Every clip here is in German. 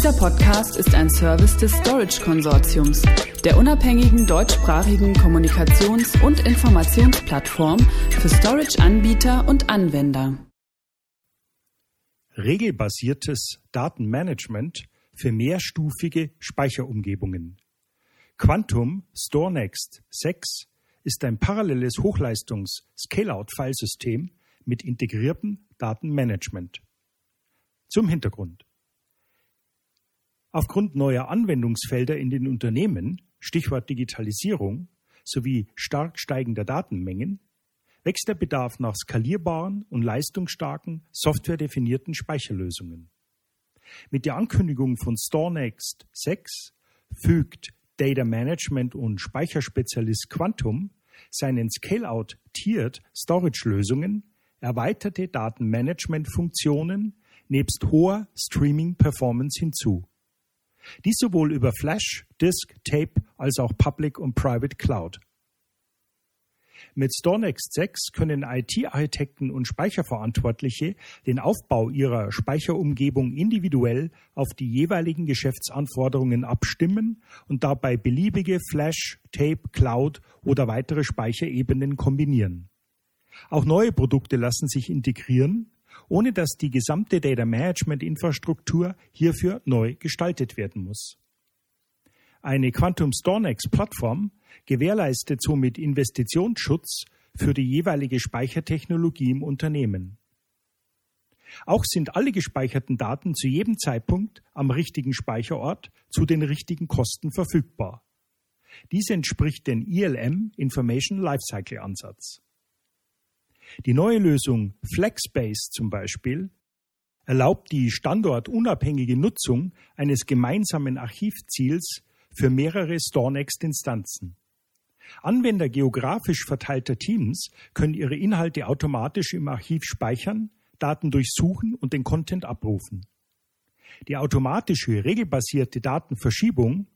Dieser Podcast ist ein Service des Storage Konsortiums, der unabhängigen deutschsprachigen Kommunikations- und Informationsplattform für Storage-Anbieter und Anwender. Regelbasiertes Datenmanagement für mehrstufige Speicherumgebungen. Quantum StoreNext 6 ist ein paralleles Hochleistungs-Scale-out-Filesystem mit integriertem Datenmanagement. Zum Hintergrund. Aufgrund neuer Anwendungsfelder in den Unternehmen, Stichwort Digitalisierung, sowie stark steigender Datenmengen, wächst der Bedarf nach skalierbaren und leistungsstarken softwaredefinierten Speicherlösungen. Mit der Ankündigung von StoreNext 6 fügt Data Management und Speicherspezialist Quantum seinen Scale-out Tiered Storage Lösungen erweiterte Datenmanagement-Funktionen nebst hoher Streaming-Performance hinzu. Dies sowohl über Flash, Disk, Tape als auch Public und Private Cloud. Mit StoreNext 6 können IT-Architekten und Speicherverantwortliche den Aufbau ihrer Speicherumgebung individuell auf die jeweiligen Geschäftsanforderungen abstimmen und dabei beliebige Flash, Tape, Cloud oder weitere Speicherebenen kombinieren. Auch neue Produkte lassen sich integrieren ohne dass die gesamte Data Management Infrastruktur hierfür neu gestaltet werden muss. Eine Quantum StorNext Plattform gewährleistet somit Investitionsschutz für die jeweilige Speichertechnologie im Unternehmen. Auch sind alle gespeicherten Daten zu jedem Zeitpunkt am richtigen Speicherort zu den richtigen Kosten verfügbar. Dies entspricht dem ILM Information Lifecycle Ansatz. Die neue Lösung FlexBase zum Beispiel erlaubt die standortunabhängige Nutzung eines gemeinsamen Archivziels für mehrere StoreNext-Instanzen. Anwender geografisch verteilter Teams können ihre Inhalte automatisch im Archiv speichern, Daten durchsuchen und den Content abrufen. Die automatische, regelbasierte Datenverschiebung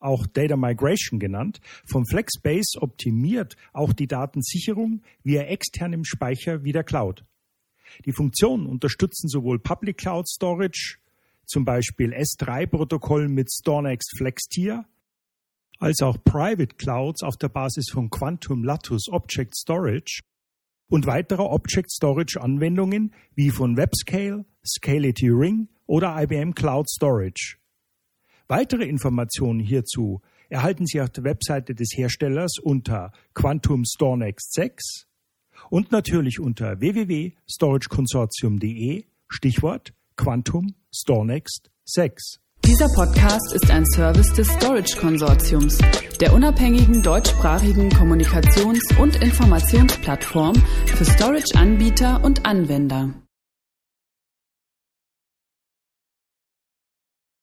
auch Data Migration genannt, vom FlexBase optimiert auch die Datensicherung via externem Speicher wie der Cloud. Die Funktionen unterstützen sowohl Public Cloud Storage, zum Beispiel S3-Protokoll mit StorNext FlexTier, als auch Private Clouds auf der Basis von Quantum Lattice Object Storage und weiterer Object Storage Anwendungen wie von WebScale, Scality Ring oder IBM Cloud Storage. Weitere Informationen hierzu erhalten Sie auf der Webseite des Herstellers unter Quantum StoreNext 6 und natürlich unter www.storageconsortium.de Stichwort Quantum StoreNext 6. Dieser Podcast ist ein Service des Storage Konsortiums, der unabhängigen deutschsprachigen Kommunikations- und Informationsplattform für Storage-Anbieter und Anwender.